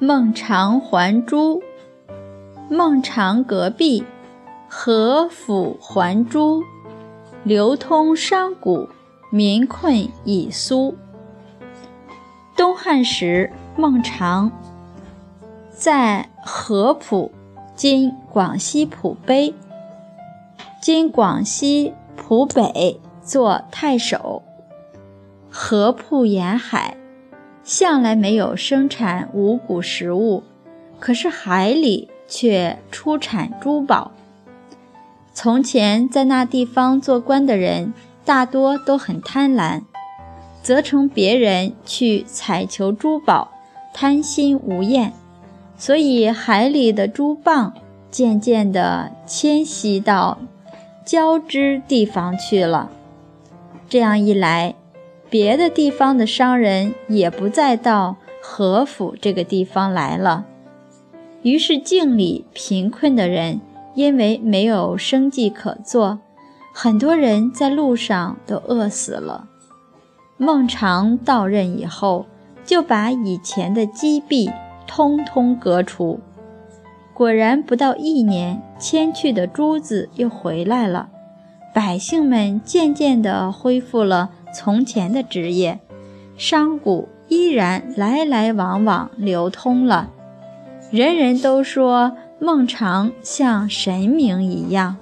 孟尝还珠。孟尝隔壁，何府还珠？流通商贾，民困已苏。东汉时，孟尝在合浦（今广西浦北）、今广西浦北做太守。合浦沿海。向来没有生产五谷食物，可是海里却出产珠宝。从前在那地方做官的人大多都很贪婪，责成别人去采求珠宝，贪心无厌，所以海里的珠蚌渐渐地迁徙到交织地方去了。这样一来。别的地方的商人也不再到何府这个地方来了，于是境里贫困的人因为没有生计可做，很多人在路上都饿死了。孟尝到任以后，就把以前的积弊通通革除，果然不到一年，迁去的珠子又回来了，百姓们渐渐地恢复了。从前的职业，商贾依然来来往往流通了，人人都说孟尝像神明一样。